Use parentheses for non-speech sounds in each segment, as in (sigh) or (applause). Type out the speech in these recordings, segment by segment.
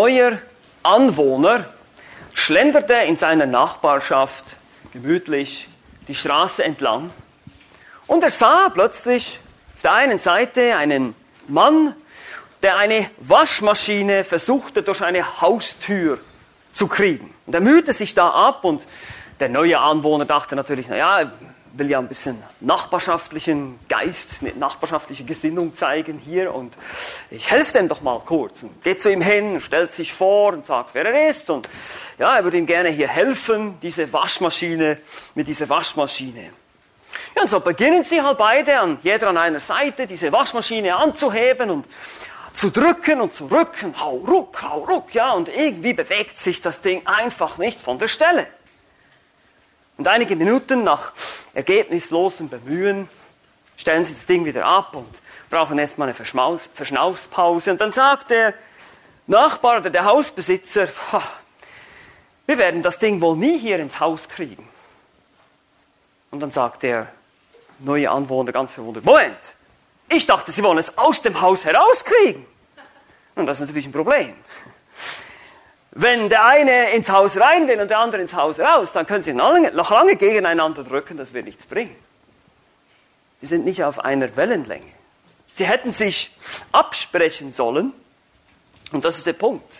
Neuer Anwohner schlenderte in seiner Nachbarschaft gemütlich die Straße entlang und er sah plötzlich auf der einen Seite einen Mann, der eine Waschmaschine versuchte durch eine Haustür zu kriegen. Und er mühte sich da ab und der neue Anwohner dachte natürlich, naja, will ja ein bisschen nachbarschaftlichen Geist, nachbarschaftliche Gesinnung zeigen hier und ich helfe dem doch mal kurz. Und geht zu ihm hin, stellt sich vor und sagt, wer er ist und ja, er würde ihm gerne hier helfen, diese Waschmaschine, mit dieser Waschmaschine. Ja, und so beginnen sie halt beide an jeder an einer Seite diese Waschmaschine anzuheben und zu drücken und zu rücken, hau ruck, hau ruck, ja, und irgendwie bewegt sich das Ding einfach nicht von der Stelle. Und einige Minuten nach ergebnislosem Bemühen stellen sie das Ding wieder ab und brauchen erstmal eine Verschmaus Verschnaufspause. Und dann sagt der Nachbar oder der Hausbesitzer, wir werden das Ding wohl nie hier ins Haus kriegen. Und dann sagt der neue Anwohner ganz verwundert, Moment, ich dachte, Sie wollen es aus dem Haus herauskriegen. Und das ist natürlich ein Problem. Wenn der eine ins Haus rein will und der andere ins Haus raus, dann können sie noch lange, gegeneinander drücken, das wird nichts bringen. Sie sind nicht auf einer Wellenlänge. Sie hätten sich absprechen sollen, und das ist der Punkt.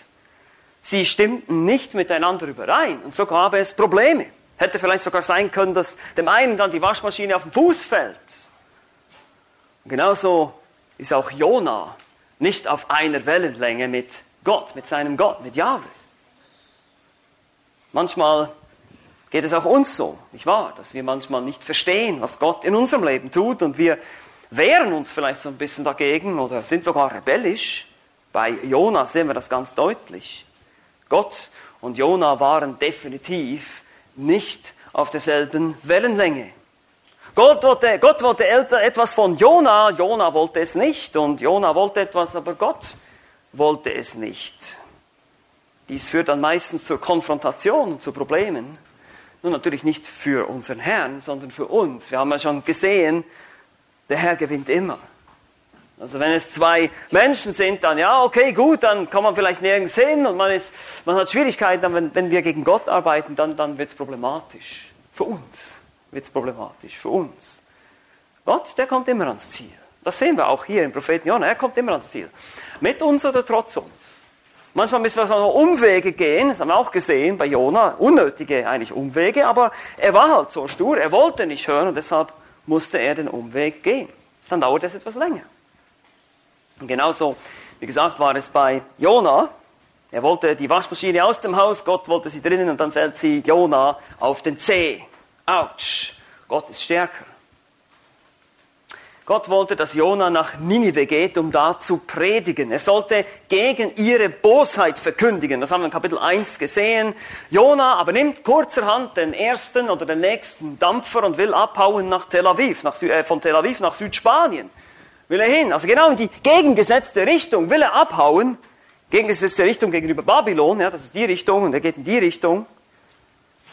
Sie stimmten nicht miteinander überein, und so gab es Probleme. Hätte vielleicht sogar sein können, dass dem einen dann die Waschmaschine auf den Fuß fällt. Und genauso ist auch Jona nicht auf einer Wellenlänge mit Gott, mit seinem Gott, mit Jahwe. Manchmal geht es auch uns so, nicht wahr? Dass wir manchmal nicht verstehen, was Gott in unserem Leben tut und wir wehren uns vielleicht so ein bisschen dagegen oder sind sogar rebellisch. Bei Jona sehen wir das ganz deutlich. Gott und Jona waren definitiv nicht auf derselben Wellenlänge. Gott wollte, Gott wollte etwas von Jona, Jona wollte es nicht und Jona wollte etwas, aber Gott wollte es nicht. Dies führt dann meistens zur Konfrontation und zu Problemen. Nun natürlich nicht für unseren Herrn, sondern für uns. Wir haben ja schon gesehen, der Herr gewinnt immer. Also wenn es zwei Menschen sind, dann ja, okay, gut, dann kann man vielleicht nirgends hin und man, ist, man hat Schwierigkeiten, wenn, wenn wir gegen Gott arbeiten, dann, dann wird es problematisch. Für uns wird es problematisch, für uns. Gott, der kommt immer ans Ziel. Das sehen wir auch hier im Propheten Jonah, er kommt immer ans Ziel. Mit uns oder trotz uns. Manchmal müssen wir noch Umwege gehen, das haben wir auch gesehen bei Jona, unnötige eigentlich Umwege, aber er war halt so stur, er wollte nicht hören und deshalb musste er den Umweg gehen. Dann dauert es etwas länger. Und genauso, wie gesagt, war es bei Jona. Er wollte die Waschmaschine aus dem Haus, Gott wollte sie drinnen und dann fällt sie Jona auf den Zeh. Autsch, Gott ist stärker. Gott wollte, dass Jona nach Ninive geht, um da zu predigen. Er sollte gegen ihre Bosheit verkündigen. Das haben wir in Kapitel 1 gesehen. Jona aber nimmt kurzerhand den ersten oder den nächsten Dampfer und will abhauen nach Tel Aviv, nach, äh, von Tel Aviv nach Südspanien. Will er hin. Also genau in die gegengesetzte Richtung will er abhauen. Gegengesetzte Richtung gegenüber Babylon, ja, das ist die Richtung und er geht in die Richtung.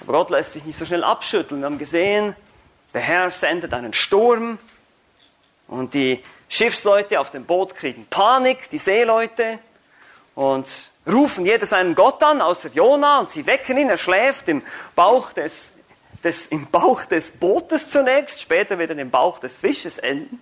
Aber Gott lässt sich nicht so schnell abschütteln. Wir haben gesehen, der Herr sendet einen Sturm, und die Schiffsleute auf dem Boot kriegen Panik, die Seeleute, und rufen jeder seinen Gott an, außer Jona, und sie wecken ihn, er schläft im Bauch des, des, im Bauch des Bootes zunächst, später wird er im Bauch des Fisches enden.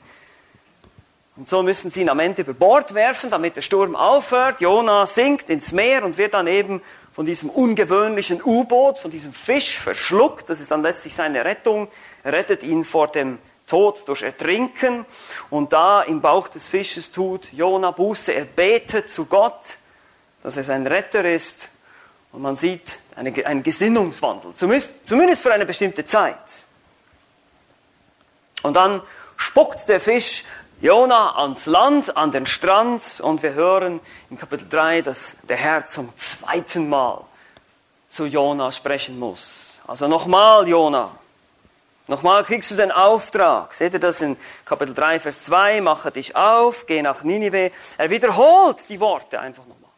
Und so müssen sie ihn am Ende über Bord werfen, damit der Sturm aufhört. Jona sinkt ins Meer und wird dann eben von diesem ungewöhnlichen U-Boot, von diesem Fisch verschluckt. Das ist dann letztlich seine Rettung. Er rettet ihn vor dem Tod durch Ertrinken. Und da im Bauch des Fisches tut Jona Buße. Er betet zu Gott, dass er sein Retter ist. Und man sieht eine, einen Gesinnungswandel, zumindest, zumindest für eine bestimmte Zeit. Und dann spuckt der Fisch Jona ans Land, an den Strand und wir hören in Kapitel 3, dass der Herr zum zweiten Mal zu Jona sprechen muss. Also nochmal, Jona. Nochmal kriegst du den Auftrag. Seht ihr das in Kapitel 3, Vers 2? Mache dich auf, geh nach Ninive. Er wiederholt die Worte einfach nochmal.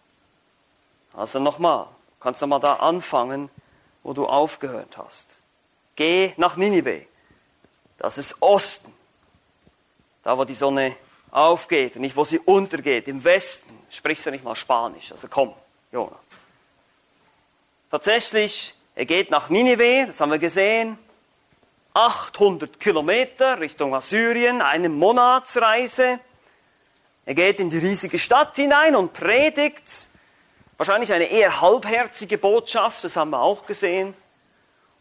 Also nochmal. Kannst du mal da anfangen, wo du aufgehört hast. Geh nach Ninive. Das ist Osten da wo die Sonne aufgeht und nicht wo sie untergeht, im Westen, sprichst du nicht mal Spanisch. Also komm, Jona. Tatsächlich, er geht nach Ninive, das haben wir gesehen, 800 Kilometer Richtung Assyrien, eine Monatsreise. Er geht in die riesige Stadt hinein und predigt. Wahrscheinlich eine eher halbherzige Botschaft, das haben wir auch gesehen.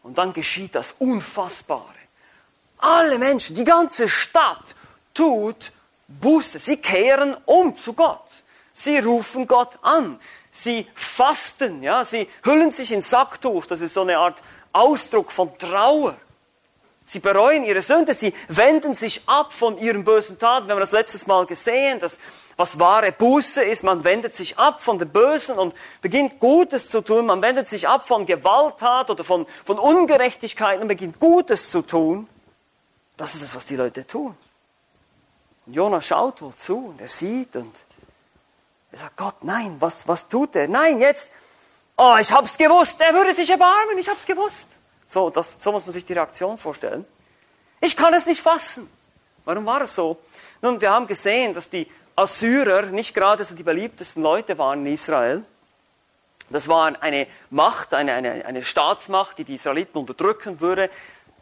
Und dann geschieht das Unfassbare. Alle Menschen, die ganze Stadt tut Buße. Sie kehren um zu Gott. Sie rufen Gott an. Sie fasten, ja, sie hüllen sich in Sacktuch. Das ist so eine Art Ausdruck von Trauer. Sie bereuen ihre Sünde, sie wenden sich ab von ihren bösen Taten. Wir haben das letztes Mal gesehen, dass was wahre Buße ist, man wendet sich ab von dem Bösen und beginnt Gutes zu tun. Man wendet sich ab von Gewalttat oder von, von Ungerechtigkeit und beginnt Gutes zu tun. Das ist es, was die Leute tun. Und Jonah schaut wohl zu und er sieht und er sagt, Gott, nein, was, was tut er? Nein, jetzt, oh, ich hab's gewusst, er würde sich erbarmen, ich hab's gewusst. So, das, so muss man sich die Reaktion vorstellen. Ich kann es nicht fassen. Warum war es so? Nun, wir haben gesehen, dass die Assyrer nicht gerade so die beliebtesten Leute waren in Israel. Das war eine Macht, eine, eine, eine Staatsmacht, die die Israeliten unterdrücken würde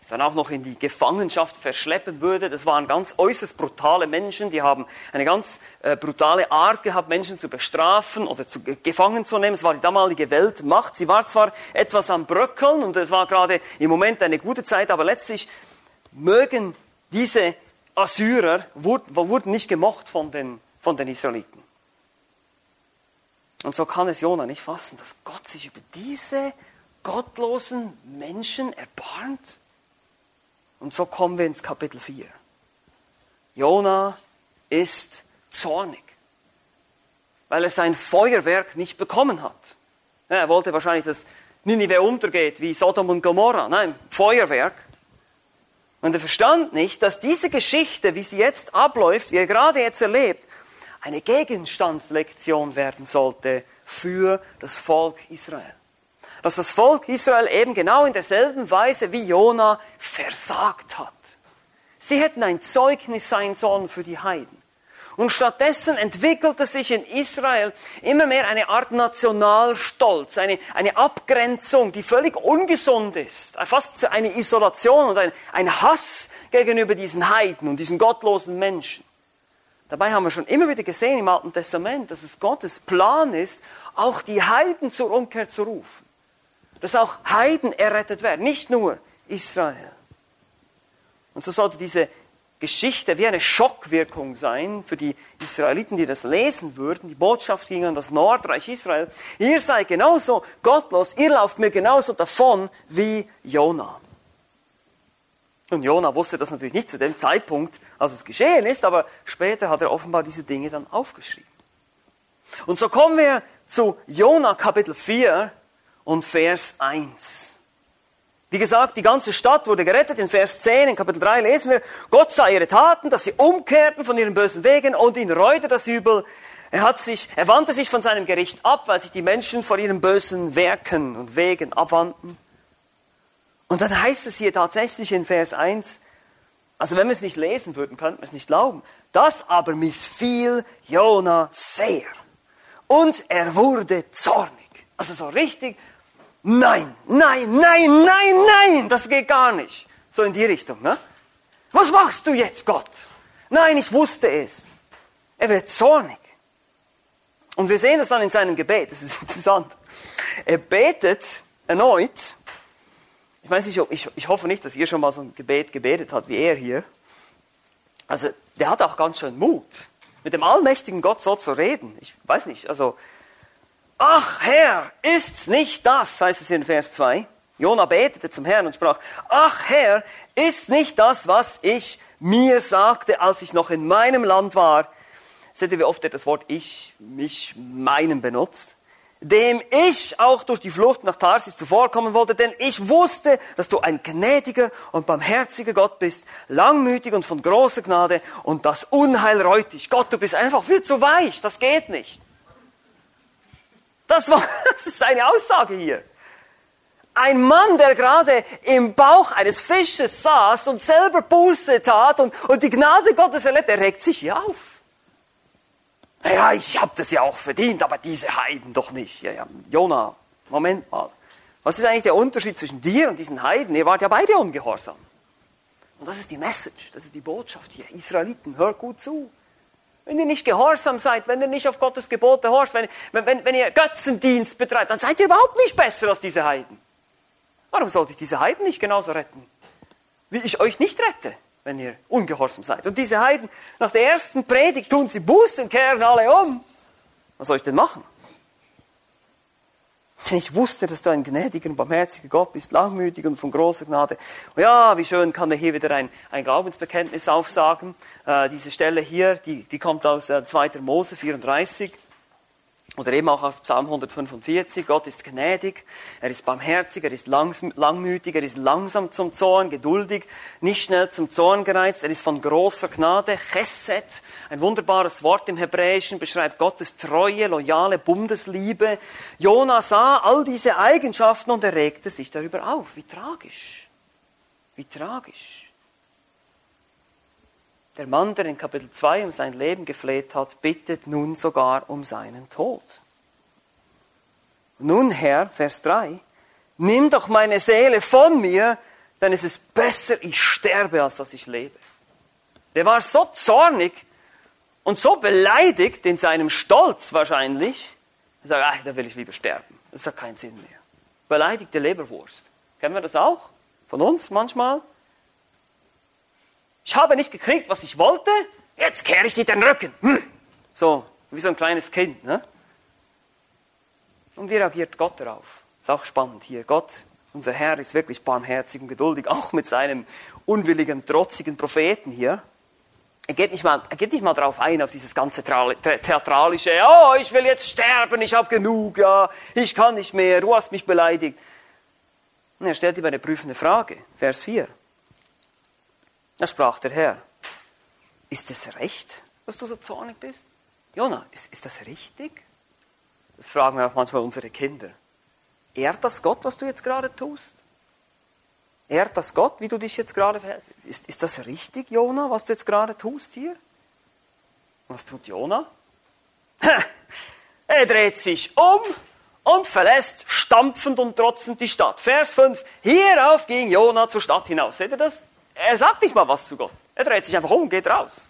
dann auch noch in die Gefangenschaft verschleppen würde. Das waren ganz äußerst brutale Menschen, die haben eine ganz äh, brutale Art gehabt, Menschen zu bestrafen oder zu, gefangen zu nehmen. Es war die damalige Weltmacht. Sie war zwar etwas am Bröckeln und es war gerade im Moment eine gute Zeit, aber letztlich mögen diese Assyrer, wurden, wurden nicht gemocht von den, von den Israeliten. Und so kann es Jona nicht fassen, dass Gott sich über diese gottlosen Menschen erbarmt. Und so kommen wir ins Kapitel 4. Jona ist zornig, weil er sein Feuerwerk nicht bekommen hat. er wollte wahrscheinlich, dass Ninive untergeht wie Sodom und Gomorra. Nein, Feuerwerk. Und er verstand nicht, dass diese Geschichte, wie sie jetzt abläuft, wie er gerade jetzt erlebt, eine Gegenstandslektion werden sollte für das Volk Israel dass das Volk Israel eben genau in derselben Weise wie Jona versagt hat. Sie hätten ein Zeugnis sein sollen für die Heiden. Und stattdessen entwickelte sich in Israel immer mehr eine Art Nationalstolz, eine, eine Abgrenzung, die völlig ungesund ist. Fast eine Isolation und ein, ein Hass gegenüber diesen Heiden und diesen gottlosen Menschen. Dabei haben wir schon immer wieder gesehen im Alten Testament, dass es Gottes Plan ist, auch die Heiden zur Umkehr zu rufen dass auch Heiden errettet werden, nicht nur Israel. Und so sollte diese Geschichte wie eine Schockwirkung sein für die Israeliten, die das lesen würden. Die Botschaft ging an das Nordreich Israel. Ihr seid genauso gottlos, ihr lauft mir genauso davon wie Jona. Und Jona wusste das natürlich nicht zu dem Zeitpunkt, als es geschehen ist, aber später hat er offenbar diese Dinge dann aufgeschrieben. Und so kommen wir zu Jona Kapitel 4, und Vers 1. Wie gesagt, die ganze Stadt wurde gerettet. In Vers 10, in Kapitel 3 lesen wir, Gott sah ihre Taten, dass sie umkehrten von ihren bösen Wegen und ihn reute das Übel. Er, hat sich, er wandte sich von seinem Gericht ab, weil sich die Menschen von ihren bösen Werken und Wegen abwandten. Und dann heißt es hier tatsächlich in Vers 1, also wenn wir es nicht lesen würden, könnten wir es nicht glauben. Das aber missfiel Jona sehr. Und er wurde zornig. Also so richtig Nein, nein, nein, nein, nein, das geht gar nicht. So in die Richtung, ne? Was machst du jetzt, Gott? Nein, ich wusste es. Er wird zornig. Und wir sehen das dann in seinem Gebet, das ist (laughs) interessant. Er betet erneut. Ich weiß nicht, ich, ich hoffe nicht, dass ihr schon mal so ein Gebet gebetet habt wie er hier. Also, der hat auch ganz schön Mut, mit dem allmächtigen Gott so zu reden. Ich weiß nicht, also, ach Herr, ist's nicht das, heißt es in Vers 2. Jona betete zum Herrn und sprach, ach Herr, ist nicht das, was ich mir sagte, als ich noch in meinem Land war. Seht ihr, wie oft er das Wort ich, mich, meinem benutzt? Dem ich auch durch die Flucht nach Tarsis zuvorkommen wollte, denn ich wusste, dass du ein gnädiger und barmherziger Gott bist, langmütig und von großer Gnade und das Unheil reut dich. Gott, du bist einfach viel zu weich, das geht nicht. Das, war, (laughs) das ist seine Aussage hier. Ein Mann, der gerade im Bauch eines Fisches saß und selber Buße tat und, und die Gnade Gottes erlebt, der regt sich hier auf. Ja, ich habe das ja auch verdient, aber diese Heiden doch nicht. Ja, ja, Jona, Moment mal. Was ist eigentlich der Unterschied zwischen dir und diesen Heiden? Ihr wart ja beide ungehorsam. Und das ist die Message, das ist die Botschaft hier. Israeliten, hört gut zu. Wenn ihr nicht gehorsam seid, wenn ihr nicht auf Gottes Gebote horcht, wenn, wenn, wenn ihr Götzendienst betreibt, dann seid ihr überhaupt nicht besser als diese Heiden. Warum sollte ich diese Heiden nicht genauso retten, wie ich euch nicht rette, wenn ihr ungehorsam seid? Und diese Heiden, nach der ersten Predigt tun sie Buße und kehren alle um. Was soll ich denn machen? Denn ich wusste, dass du ein gnädiger und barmherziger Gott bist, langmütig und von großer Gnade. Und ja, wie schön kann er hier wieder ein, ein Glaubensbekenntnis aufsagen. Äh, diese Stelle hier, die, die kommt aus äh, 2. Mose 34. Oder eben auch aus Psalm 145, Gott ist gnädig, er ist barmherzig, er ist langmütig, er ist langsam zum Zorn, geduldig, nicht schnell zum Zorn gereizt, er ist von großer Gnade, Chesed, ein wunderbares Wort im Hebräischen, beschreibt Gottes treue, loyale Bundesliebe. Jona sah all diese Eigenschaften und er regte sich darüber auf. Wie tragisch. Wie tragisch. Der Mann, der in Kapitel 2 um sein Leben gefleht hat, bittet nun sogar um seinen Tod. Nun, Herr, Vers 3, nimm doch meine Seele von mir, denn es ist besser, ich sterbe, als dass ich lebe. Der war so zornig und so beleidigt in seinem Stolz wahrscheinlich, er sagt, ach, da will ich lieber sterben. Das hat keinen Sinn mehr. Beleidigte Leberwurst. Kennen wir das auch? Von uns manchmal? Ich habe nicht gekriegt, was ich wollte, jetzt kehre ich dir den Rücken. Hm. So, wie so ein kleines Kind. Ne? Und wie reagiert Gott darauf? Ist auch spannend hier. Gott, unser Herr, ist wirklich barmherzig und geduldig, (laughs) auch mit seinem unwilligen, trotzigen Propheten hier. Er geht nicht mal, er geht nicht mal drauf ein, auf dieses ganze theatralische, oh, ich will jetzt sterben, ich habe genug, ja, ich kann nicht mehr, du hast mich beleidigt. Und er stellt ihm eine prüfende Frage, Vers 4. Da sprach der Herr, ist es recht, dass du so zornig bist? Jona, ist, ist das richtig? Das fragen wir auch manchmal unsere Kinder. Ehrt das Gott, was du jetzt gerade tust? Ehrt das Gott, wie du dich jetzt gerade verhältst? Ist, ist das richtig, Jona, was du jetzt gerade tust hier? Was tut Jona? (laughs) er dreht sich um und verlässt stampfend und trotzend die Stadt. Vers 5. Hierauf ging Jona zur Stadt hinaus. Seht ihr das? Er sagt nicht mal was zu Gott. Er dreht sich einfach um und geht raus.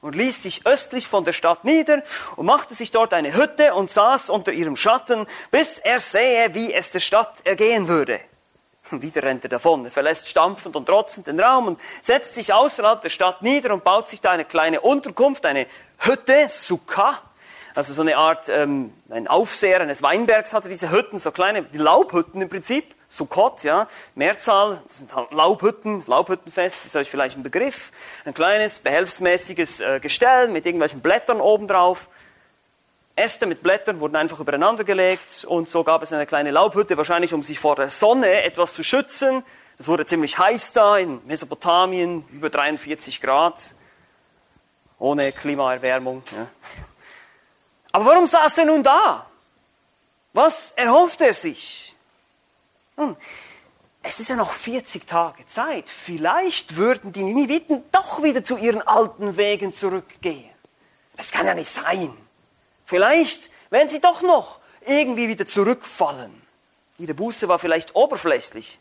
Und ließ sich östlich von der Stadt nieder und machte sich dort eine Hütte und saß unter ihrem Schatten, bis er sähe, wie es der Stadt ergehen würde. Und (laughs) wieder rennt er davon. Er verlässt stampfend und trotzend den Raum und setzt sich außerhalb der Stadt nieder und baut sich da eine kleine Unterkunft, eine Hütte, Sukkah. Also so eine Art, ähm, ein Aufseher eines Weinbergs hatte diese Hütten, so kleine Laubhütten im Prinzip. Sukkot, ja, Mehrzahl, das sind halt Laubhütten, Laubhüttenfest, ist euch vielleicht ein Begriff. Ein kleines, behelfsmäßiges äh, Gestell mit irgendwelchen Blättern obendrauf. Äste mit Blättern wurden einfach übereinander gelegt und so gab es eine kleine Laubhütte, wahrscheinlich um sich vor der Sonne etwas zu schützen. Es wurde ziemlich heiß da in Mesopotamien, über 43 Grad, ohne Klimaerwärmung. Ja. Aber warum saß er nun da? Was erhofft er sich? Nun, es ist ja noch 40 Tage Zeit. Vielleicht würden die Nineviten doch wieder zu ihren alten Wegen zurückgehen. Das kann ja nicht sein. Vielleicht werden sie doch noch irgendwie wieder zurückfallen. Ihre Buße war vielleicht oberflächlich.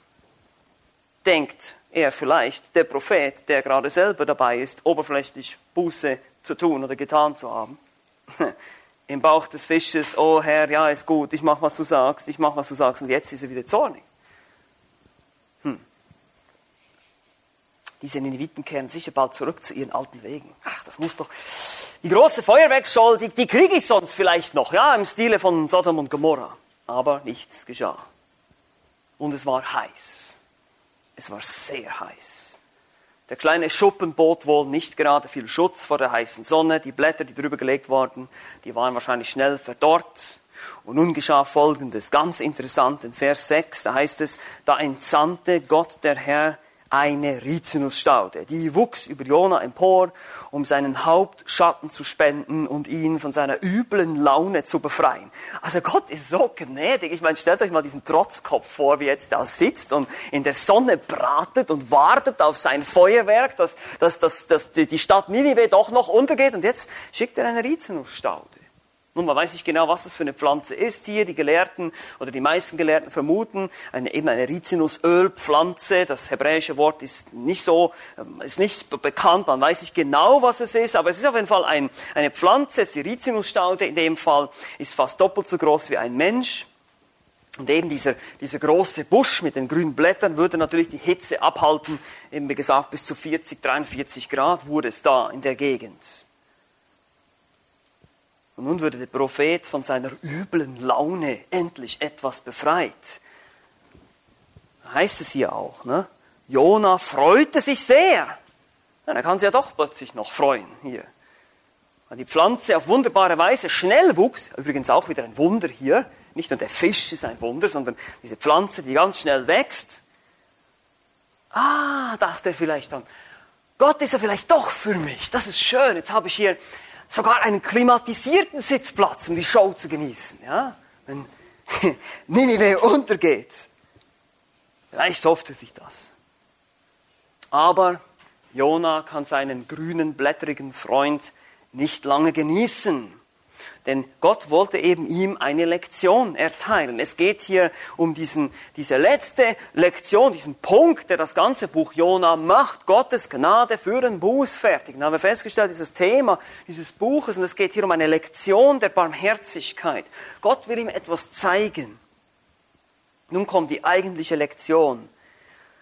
Denkt er vielleicht, der Prophet, der gerade selber dabei ist, oberflächlich Buße zu tun oder getan zu haben. (laughs) im Bauch des Fisches, oh Herr, ja, ist gut, ich mach, was du sagst, ich mach, was du sagst, und jetzt ist er wieder zornig. Diese Nineviten kehren sicher bald zurück zu ihren alten Wegen. Ach, das muss doch, die große Feuerwerksshow, die, die kriege ich sonst vielleicht noch, ja, im Stile von Sodom und Gomorra. Aber nichts geschah. Und es war heiß. Es war sehr heiß. Der kleine Schuppen bot wohl nicht gerade viel Schutz vor der heißen Sonne. Die Blätter, die drüber gelegt wurden, die waren wahrscheinlich schnell verdorrt. Und nun geschah Folgendes, ganz interessant, in Vers 6, da heißt es, da entsandte Gott der Herr eine Rizinusstaude. Die wuchs über Jona empor, um seinen Hauptschatten zu spenden und ihn von seiner üblen Laune zu befreien. Also Gott ist so gnädig. Ich meine, stellt euch mal diesen Trotzkopf vor, wie jetzt da sitzt und in der Sonne bratet und wartet auf sein Feuerwerk, dass, dass, dass, dass die Stadt Ninive doch noch untergeht. Und jetzt schickt er eine Rizinusstaude. Nun, man weiß nicht genau, was das für eine Pflanze ist hier. Die Gelehrten oder die meisten Gelehrten vermuten eine, eben eine Rizinusölpflanze. Das hebräische Wort ist nicht so, ähm, ist nicht bekannt. Man weiß nicht genau, was es ist, aber es ist auf jeden Fall ein, eine Pflanze. Die Rizinusstaude. In dem Fall ist fast doppelt so groß wie ein Mensch. Und eben dieser, dieser große Busch mit den grünen Blättern würde natürlich die Hitze abhalten. Eben wie gesagt, bis zu 40, 43 Grad wurde es da in der Gegend. Und nun würde der Prophet von seiner üblen Laune endlich etwas befreit. Heißt es hier auch, ne? Jona freute sich sehr. Ja, er kann sich ja doch plötzlich noch freuen hier. Weil die Pflanze auf wunderbare Weise schnell wuchs, übrigens auch wieder ein Wunder hier. Nicht nur der Fisch ist ein Wunder, sondern diese Pflanze, die ganz schnell wächst. Ah, dachte er vielleicht dann, Gott ist ja vielleicht doch für mich. Das ist schön. Jetzt habe ich hier sogar einen klimatisierten Sitzplatz, um die Show zu genießen. Ja? Wenn (laughs) Ninive untergeht. Vielleicht hofft er sich das. Aber Jona kann seinen grünen, blättrigen Freund nicht lange genießen. Denn Gott wollte eben ihm eine Lektion erteilen. Es geht hier um diesen, diese letzte Lektion, diesen Punkt, der das ganze Buch Jona macht. Gottes Gnade für den Bußfertigen. Da haben wir festgestellt, dieses Thema dieses Buches, und es geht hier um eine Lektion der Barmherzigkeit. Gott will ihm etwas zeigen. Nun kommt die eigentliche Lektion.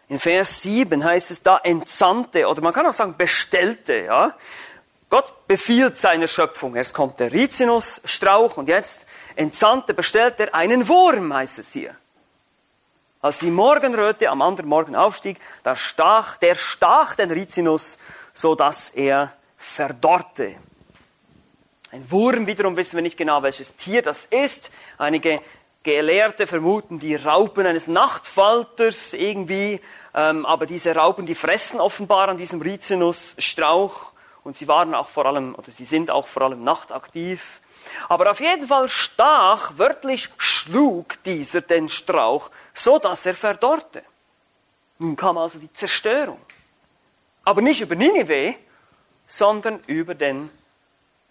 In Vers 7 heißt es da entsandte, oder man kann auch sagen bestellte, ja. Gott befiehlt seine Schöpfung. Erst kommt der Rizinusstrauch und jetzt entsandte, bestellt er einen Wurm, heißt es hier. Als die Morgenröte am anderen Morgen aufstieg, da stach, der stach den Rizinus, so dass er verdorrte. Ein Wurm wiederum wissen wir nicht genau, welches Tier das ist. Einige Gelehrte vermuten die Raupen eines Nachtfalters irgendwie, ähm, aber diese Raupen, die fressen offenbar an diesem Rizinusstrauch und sie waren auch vor allem, oder sie sind auch vor allem nachtaktiv. Aber auf jeden Fall stach, wörtlich schlug dieser den Strauch, so dass er verdorrte. Nun kam also die Zerstörung. Aber nicht über Ninive, sondern über den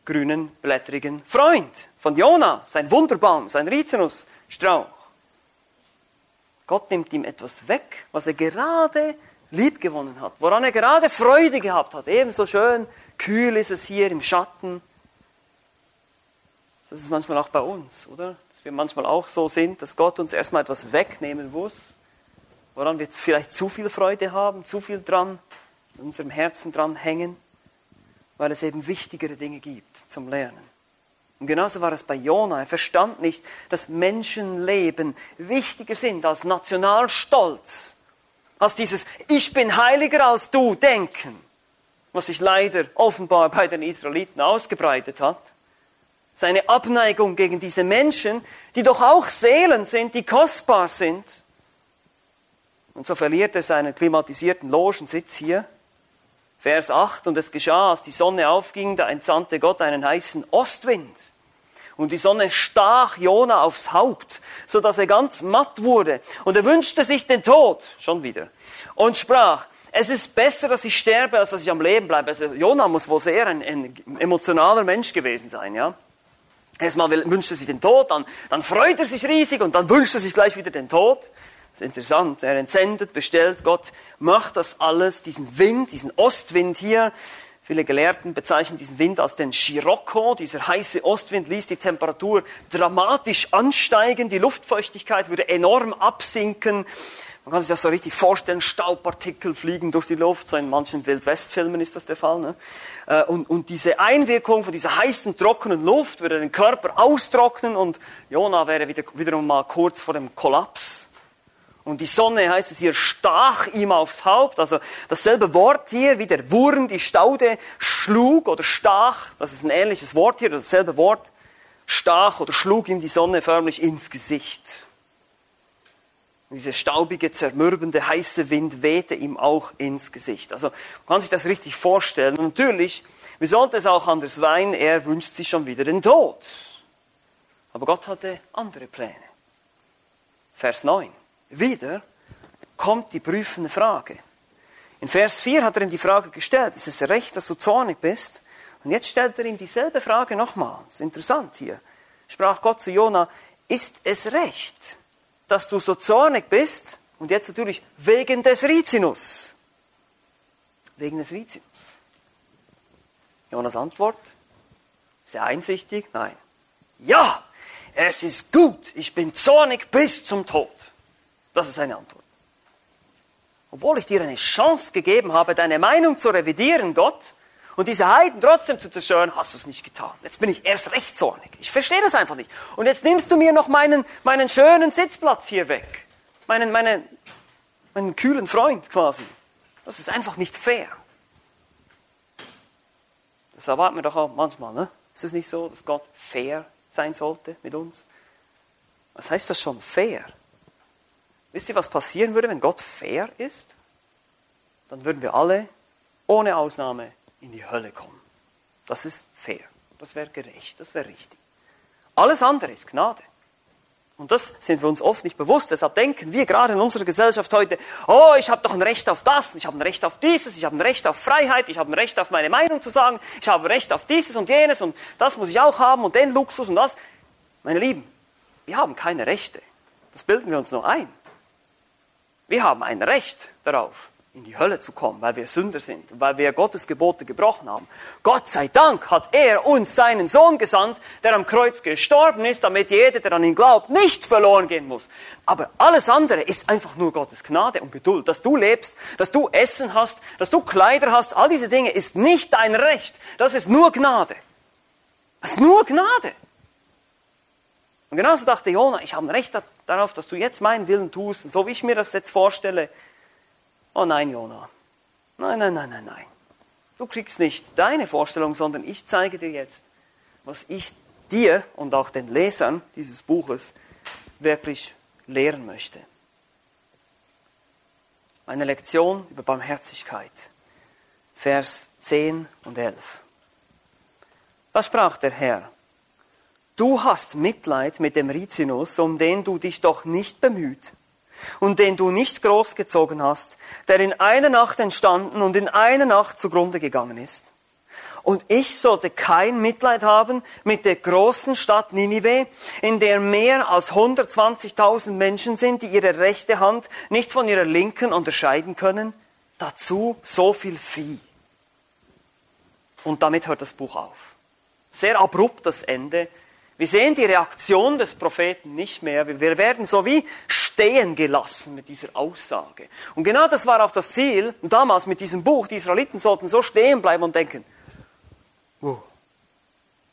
grünen, blättrigen Freund von Jona, sein Wunderbaum, sein Rizinusstrauch. Gott nimmt ihm etwas weg, was er gerade liebgewonnen hat, woran er gerade Freude gehabt hat. Ebenso schön Kühl ist es hier im Schatten. Das ist manchmal auch bei uns, oder? Dass wir manchmal auch so sind, dass Gott uns erstmal etwas wegnehmen muss, woran wir vielleicht zu viel Freude haben, zu viel dran, in unserem Herzen dran hängen, weil es eben wichtigere Dinge gibt zum Lernen. Und genauso war es bei Jona. Er verstand nicht, dass Menschenleben wichtiger sind als Nationalstolz, als dieses Ich bin heiliger als du denken was sich leider offenbar bei den Israeliten ausgebreitet hat. Seine Abneigung gegen diese Menschen, die doch auch Seelen sind, die kostbar sind. Und so verliert er seinen klimatisierten Logensitz hier. Vers 8, und es geschah, als die Sonne aufging, da entsandte Gott einen heißen Ostwind. Und die Sonne stach Jona aufs Haupt, so dass er ganz matt wurde. Und er wünschte sich den Tod, schon wieder. Und sprach, es ist besser, dass ich sterbe, als dass ich am Leben bleibe. Also Jonah muss wohl sehr ein, ein emotionaler Mensch gewesen sein, ja. Erstmal wünscht er sich den Tod, dann, dann freut er sich riesig und dann wünscht er sich gleich wieder den Tod. Das ist interessant. Er entsendet, bestellt, Gott macht das alles, diesen Wind, diesen Ostwind hier, Viele Gelehrten bezeichnen diesen Wind als den Scirocco. Dieser heiße Ostwind ließ die Temperatur dramatisch ansteigen. Die Luftfeuchtigkeit würde enorm absinken. Man kann sich das so richtig vorstellen. Staubpartikel fliegen durch die Luft. So in manchen Wildwestfilmen ist das der Fall. Ne? Äh, und, und diese Einwirkung von dieser heißen, trockenen Luft würde den Körper austrocknen und Jona wäre wieder, wiederum mal kurz vor dem Kollaps. Und die Sonne, heißt es hier, stach ihm aufs Haupt. Also dasselbe Wort hier, wie der Wurm die Staude schlug oder stach. Das ist ein ähnliches Wort hier, dasselbe Wort. Stach oder schlug ihm die Sonne förmlich ins Gesicht. Und dieser staubige, zermürbende, heiße Wind wehte ihm auch ins Gesicht. Also man kann sich das richtig vorstellen. Und natürlich, wie sollte es auch anders sein, er wünscht sich schon wieder den Tod. Aber Gott hatte andere Pläne. Vers 9. Wieder kommt die prüfende Frage. In Vers 4 hat er ihm die Frage gestellt, ist es recht, dass du zornig bist? Und jetzt stellt er ihm dieselbe Frage nochmal. Das ist interessant hier. Sprach Gott zu Jona, ist es recht, dass du so zornig bist? Und jetzt natürlich wegen des Rizinus. Wegen des Rizinus. Jonas Antwort, sehr einsichtig, nein. Ja, es ist gut, ich bin zornig bis zum Tod. Das ist seine Antwort. Obwohl ich dir eine Chance gegeben habe, deine Meinung zu revidieren, Gott, und diese Heiden trotzdem zu zerstören, hast du es nicht getan. Jetzt bin ich erst recht zornig. Ich verstehe das einfach nicht. Und jetzt nimmst du mir noch meinen, meinen schönen Sitzplatz hier weg. Meinen, meinen, meinen kühlen Freund quasi. Das ist einfach nicht fair. Das erwarten wir doch auch manchmal, ne? Ist es nicht so, dass Gott fair sein sollte mit uns? Was heißt das schon fair? Wisst ihr, was passieren würde, wenn Gott fair ist? Dann würden wir alle ohne Ausnahme in die Hölle kommen. Das ist fair. Das wäre gerecht. Das wäre richtig. Alles andere ist Gnade. Und das sind wir uns oft nicht bewusst. Deshalb denken wir gerade in unserer Gesellschaft heute, oh, ich habe doch ein Recht auf das, ich habe ein Recht auf dieses, ich habe ein Recht auf Freiheit, ich habe ein Recht auf meine Meinung zu sagen, ich habe ein Recht auf dieses und jenes und das muss ich auch haben und den Luxus und das. Meine Lieben, wir haben keine Rechte. Das bilden wir uns nur ein. Wir haben ein Recht darauf, in die Hölle zu kommen, weil wir Sünder sind, weil wir Gottes Gebote gebrochen haben. Gott sei Dank hat er uns seinen Sohn gesandt, der am Kreuz gestorben ist, damit jeder, der an ihn glaubt, nicht verloren gehen muss. Aber alles andere ist einfach nur Gottes Gnade und Geduld. Dass du lebst, dass du Essen hast, dass du Kleider hast, all diese Dinge ist nicht dein Recht. Das ist nur Gnade. Das ist nur Gnade. Und genauso dachte Jona, ich habe ein Recht darauf, dass du jetzt meinen Willen tust, so wie ich mir das jetzt vorstelle. Oh nein, Jona. Nein, nein, nein, nein, nein. Du kriegst nicht deine Vorstellung, sondern ich zeige dir jetzt, was ich dir und auch den Lesern dieses Buches wirklich lehren möchte. Eine Lektion über Barmherzigkeit. Vers 10 und 11. Da sprach der Herr, Du hast Mitleid mit dem Rizinus, um den du dich doch nicht bemüht und den du nicht großgezogen hast, der in einer Nacht entstanden und in einer Nacht zugrunde gegangen ist. Und ich sollte kein Mitleid haben mit der großen Stadt Ninive, in der mehr als 120.000 Menschen sind, die ihre rechte Hand nicht von ihrer linken unterscheiden können. Dazu so viel Vieh. Und damit hört das Buch auf. Sehr abrupt das Ende. Wir sehen die Reaktion des Propheten nicht mehr. Wir werden so wie stehen gelassen mit dieser Aussage. Und genau das war auch das Ziel damals mit diesem Buch. Die Israeliten sollten so stehen bleiben und denken, uh,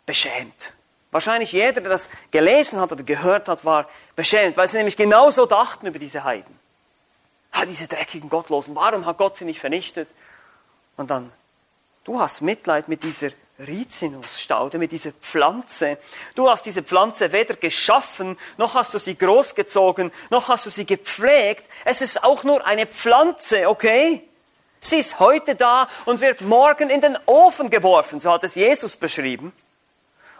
beschämt. Wahrscheinlich jeder, der das gelesen hat oder gehört hat, war beschämt, weil sie nämlich genauso dachten über diese Heiden. Ah, diese dreckigen Gottlosen, warum hat Gott sie nicht vernichtet? Und dann, du hast Mitleid mit dieser Rizinusstaude, mit dieser Pflanze. Du hast diese Pflanze weder geschaffen, noch hast du sie großgezogen, noch hast du sie gepflegt. Es ist auch nur eine Pflanze, okay? Sie ist heute da und wird morgen in den Ofen geworfen, so hat es Jesus beschrieben.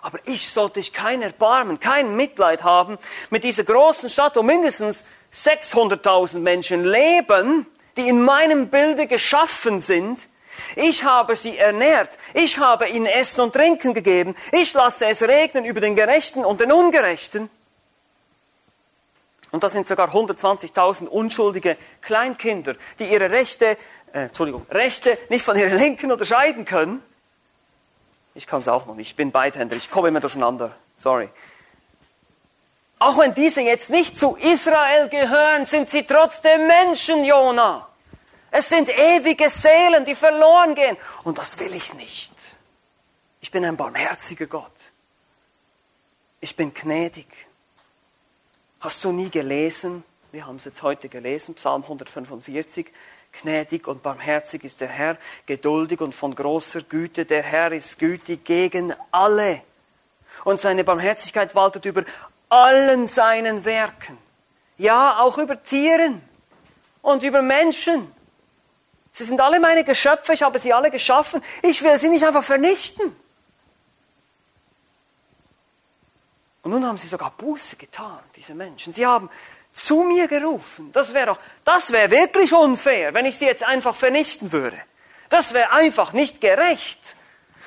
Aber ich sollte ich kein Erbarmen, kein Mitleid haben mit dieser großen Stadt, wo mindestens 600.000 Menschen leben, die in meinem Bilde geschaffen sind ich habe sie ernährt. Ich habe ihnen Essen und Trinken gegeben. Ich lasse es regnen über den Gerechten und den Ungerechten. Und das sind sogar 120.000 unschuldige Kleinkinder, die ihre Rechte, äh, Entschuldigung, Rechte nicht von ihren Linken unterscheiden können. Ich kann es auch noch nicht, ich bin Beidhänder, ich komme immer durcheinander. Sorry. Auch wenn diese jetzt nicht zu Israel gehören, sind sie trotzdem Menschen, Jona. Es sind ewige Seelen, die verloren gehen. Und das will ich nicht. Ich bin ein barmherziger Gott. Ich bin gnädig. Hast du nie gelesen? Wir haben es jetzt heute gelesen, Psalm 145. Gnädig und barmherzig ist der Herr, geduldig und von großer Güte. Der Herr ist gütig gegen alle. Und seine Barmherzigkeit waltet über allen seinen Werken. Ja, auch über Tieren und über Menschen. Sie sind alle meine Geschöpfe, ich habe sie alle geschaffen. Ich will sie nicht einfach vernichten. Und nun haben sie sogar Buße getan, diese Menschen. Sie haben zu mir gerufen. Das wäre doch, das wäre wirklich unfair, wenn ich sie jetzt einfach vernichten würde. Das wäre einfach nicht gerecht.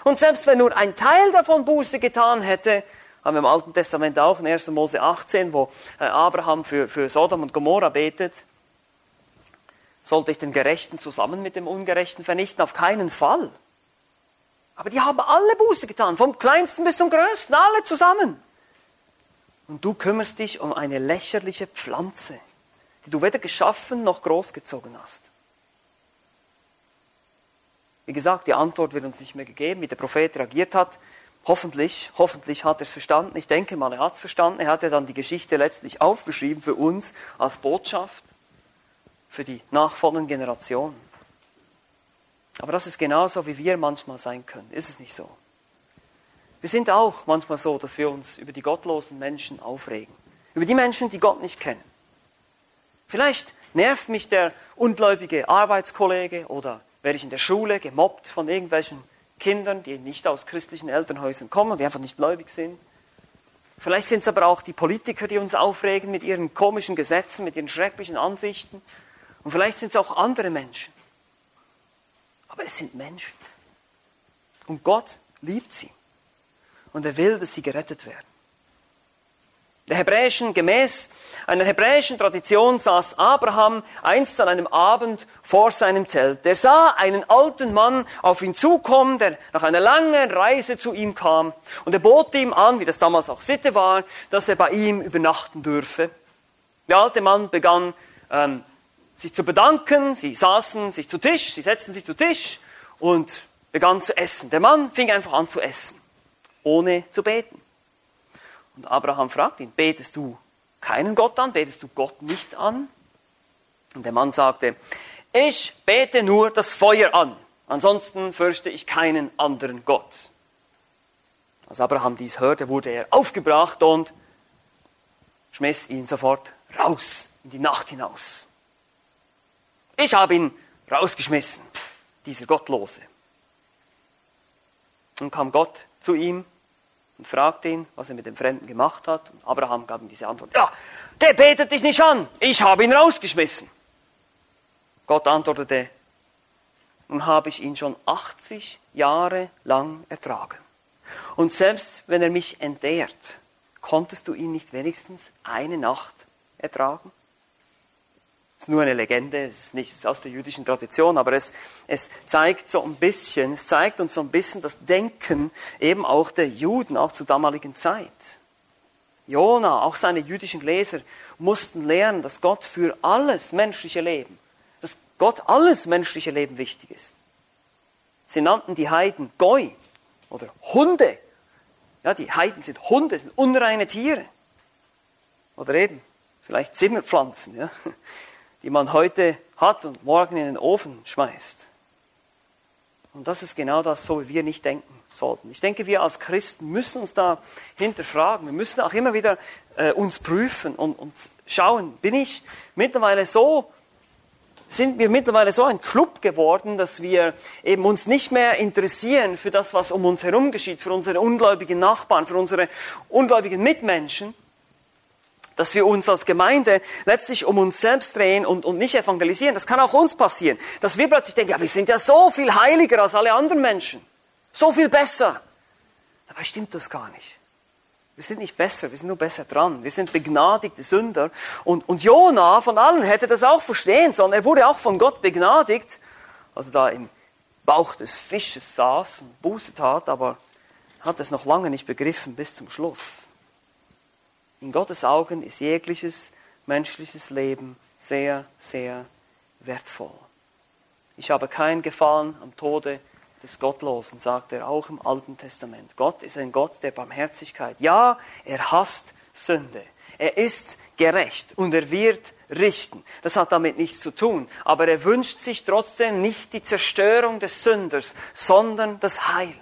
Und selbst wenn nur ein Teil davon Buße getan hätte, haben wir im Alten Testament auch in 1. Mose 18, wo äh, Abraham für, für Sodom und Gomorra betet, sollte ich den Gerechten zusammen mit dem Ungerechten vernichten? Auf keinen Fall. Aber die haben alle Buße getan, vom kleinsten bis zum größten, alle zusammen. Und du kümmerst dich um eine lächerliche Pflanze, die du weder geschaffen noch großgezogen hast. Wie gesagt, die Antwort wird uns nicht mehr gegeben, wie der Prophet reagiert hat. Hoffentlich, hoffentlich hat er es verstanden. Ich denke mal, er hat es verstanden. Er hat ja dann die Geschichte letztlich aufgeschrieben für uns als Botschaft, für die nachfolgenden Generationen. Aber das ist genauso, wie wir manchmal sein können. Ist es nicht so? Wir sind auch manchmal so, dass wir uns über die gottlosen Menschen aufregen. Über die Menschen, die Gott nicht kennen. Vielleicht nervt mich der ungläubige Arbeitskollege oder werde ich in der Schule gemobbt von irgendwelchen Kindern, die nicht aus christlichen Elternhäusern kommen und die einfach nicht gläubig sind. Vielleicht sind es aber auch die Politiker, die uns aufregen mit ihren komischen Gesetzen, mit ihren schrecklichen Ansichten. Und vielleicht sind es auch andere Menschen. Aber es sind Menschen. Und Gott liebt sie. Und er will, dass sie gerettet werden. Der hebräischen, gemäß einer hebräischen Tradition saß Abraham einst an einem Abend vor seinem Zelt. Er sah einen alten Mann auf ihn zukommen, der nach einer langen Reise zu ihm kam. Und er bot ihm an, wie das damals auch Sitte war, dass er bei ihm übernachten dürfe. Der alte Mann begann, ähm, sich zu bedanken. Sie saßen sich zu Tisch, sie setzten sich zu Tisch und begannen zu essen. Der Mann fing einfach an zu essen, ohne zu beten. Und Abraham fragt ihn, betest du keinen Gott an? Betest du Gott nicht an? Und der Mann sagte, ich bete nur das Feuer an. Ansonsten fürchte ich keinen anderen Gott. Als Abraham dies hörte, wurde er aufgebracht und schmiss ihn sofort raus in die Nacht hinaus. Ich habe ihn rausgeschmissen, dieser Gottlose. Und kam Gott zu ihm und fragte ihn, was er mit dem Fremden gemacht hat. Und Abraham gab ihm diese Antwort, ja, der betet dich nicht an, ich habe ihn rausgeschmissen. Gott antwortete, nun habe ich ihn schon 80 Jahre lang ertragen. Und selbst wenn er mich entehrt, konntest du ihn nicht wenigstens eine Nacht ertragen? Ist nur eine Legende, es ist nicht aus der jüdischen Tradition, aber es, es zeigt so ein bisschen, es zeigt uns so ein bisschen das Denken eben auch der Juden, auch zur damaligen Zeit. Jona, auch seine jüdischen Leser mussten lernen, dass Gott für alles menschliche Leben, dass Gott alles menschliche Leben wichtig ist. Sie nannten die Heiden Goi oder Hunde. Ja, die Heiden sind Hunde, sind unreine Tiere. Oder eben vielleicht Zimmerpflanzen. Ja die man heute hat und morgen in den Ofen schmeißt. Und das ist genau das, so wie wir nicht denken sollten. Ich denke, wir als Christen müssen uns da hinterfragen. Wir müssen auch immer wieder äh, uns prüfen und, und schauen, bin ich mittlerweile so sind wir mittlerweile so ein Club geworden, dass wir eben uns nicht mehr interessieren für das, was um uns herum geschieht, für unsere ungläubigen Nachbarn, für unsere ungläubigen Mitmenschen, dass wir uns als Gemeinde letztlich um uns selbst drehen und, und nicht evangelisieren. Das kann auch uns passieren, dass wir plötzlich denken, ja, wir sind ja so viel heiliger als alle anderen Menschen, so viel besser. Dabei stimmt das gar nicht. Wir sind nicht besser, wir sind nur besser dran. Wir sind begnadigte Sünder. Und, und Jona von allen hätte das auch verstehen sollen. Er wurde auch von Gott begnadigt, also da im Bauch des Fisches saß und Buße tat, aber hat es noch lange nicht begriffen bis zum Schluss. In Gottes Augen ist jegliches menschliches Leben sehr, sehr wertvoll. Ich habe kein Gefallen am Tode des Gottlosen, sagt er auch im Alten Testament. Gott ist ein Gott der Barmherzigkeit. Ja, er hasst Sünde. Er ist gerecht und er wird richten. Das hat damit nichts zu tun. Aber er wünscht sich trotzdem nicht die Zerstörung des Sünders, sondern das Heil.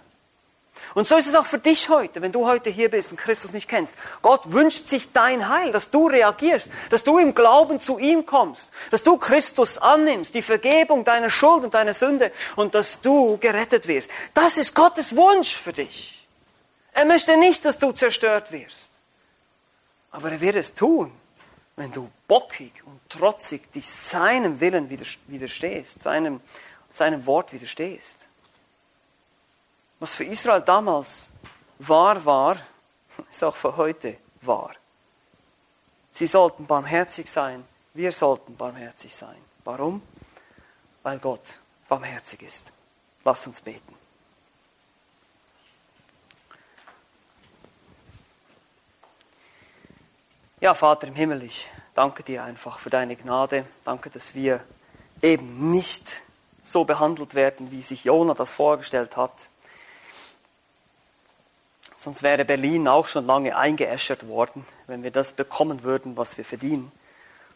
Und so ist es auch für dich heute, wenn du heute hier bist und Christus nicht kennst. Gott wünscht sich dein Heil, dass du reagierst, dass du im Glauben zu ihm kommst, dass du Christus annimmst, die Vergebung deiner Schuld und deiner Sünde und dass du gerettet wirst. Das ist Gottes Wunsch für dich. Er möchte nicht, dass du zerstört wirst. Aber er wird es tun, wenn du bockig und trotzig dich seinem Willen widerstehst, seinem, seinem Wort widerstehst. Was für Israel damals wahr war, (laughs) ist auch für heute wahr. Sie sollten barmherzig sein, wir sollten barmherzig sein. Warum? Weil Gott barmherzig ist. Lass uns beten. Ja, Vater im Himmel, ich danke dir einfach für deine Gnade. Danke, dass wir eben nicht so behandelt werden, wie sich Jona das vorgestellt hat. Sonst wäre Berlin auch schon lange eingeäschert worden, wenn wir das bekommen würden, was wir verdienen.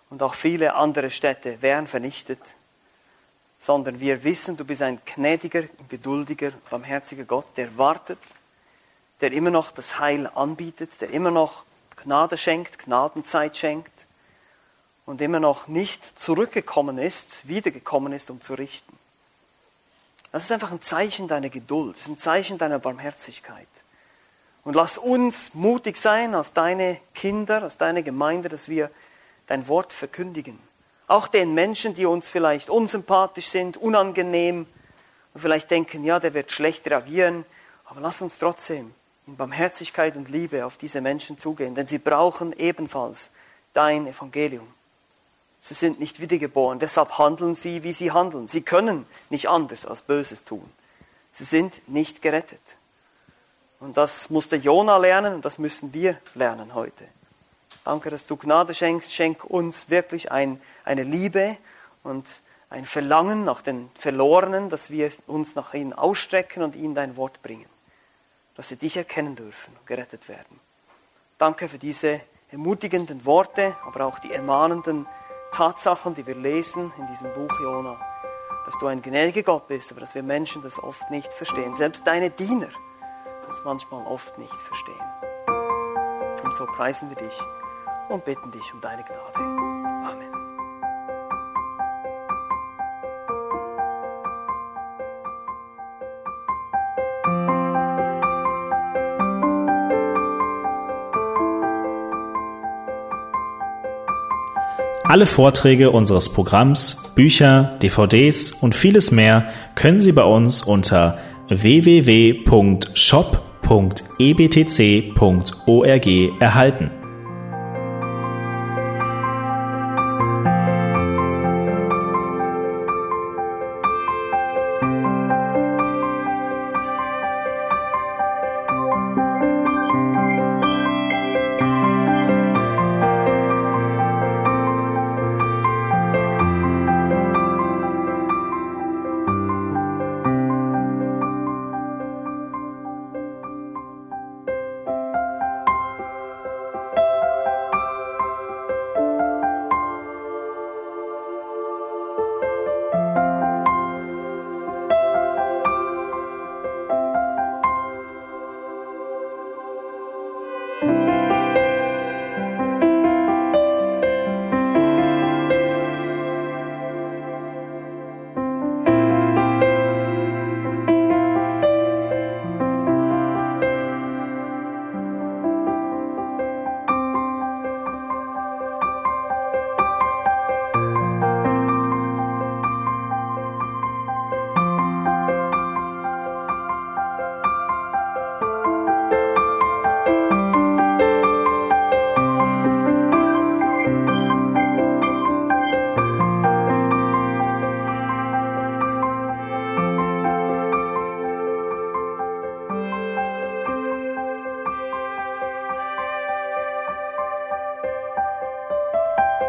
Und auch viele andere Städte wären vernichtet. Sondern wir wissen, du bist ein gnädiger, geduldiger, barmherziger Gott, der wartet, der immer noch das Heil anbietet, der immer noch Gnade schenkt, Gnadenzeit schenkt und immer noch nicht zurückgekommen ist, wiedergekommen ist, um zu richten. Das ist einfach ein Zeichen deiner Geduld, das ist ein Zeichen deiner Barmherzigkeit. Und lass uns mutig sein als deine Kinder, als deine Gemeinde, dass wir dein Wort verkündigen. Auch den Menschen, die uns vielleicht unsympathisch sind, unangenehm und vielleicht denken, ja, der wird schlecht reagieren. Aber lass uns trotzdem in Barmherzigkeit und Liebe auf diese Menschen zugehen, denn sie brauchen ebenfalls dein Evangelium. Sie sind nicht wiedergeboren, deshalb handeln sie, wie sie handeln. Sie können nicht anders als Böses tun. Sie sind nicht gerettet. Und das musste Jona lernen und das müssen wir lernen heute. Danke, dass du Gnade schenkst. Schenk uns wirklich ein, eine Liebe und ein Verlangen nach den Verlorenen, dass wir uns nach ihnen ausstrecken und ihnen dein Wort bringen. Dass sie dich erkennen dürfen und gerettet werden. Danke für diese ermutigenden Worte, aber auch die ermahnenden Tatsachen, die wir lesen in diesem Buch Jona. Dass du ein gnädiger Gott bist, aber dass wir Menschen das oft nicht verstehen. Selbst deine Diener das manchmal oft nicht verstehen. Und so preisen wir dich und bitten dich um deine Gnade. Amen. Alle Vorträge unseres Programms, Bücher, DVDs und vieles mehr können Sie bei uns unter www.shop.ebtc.org erhalten.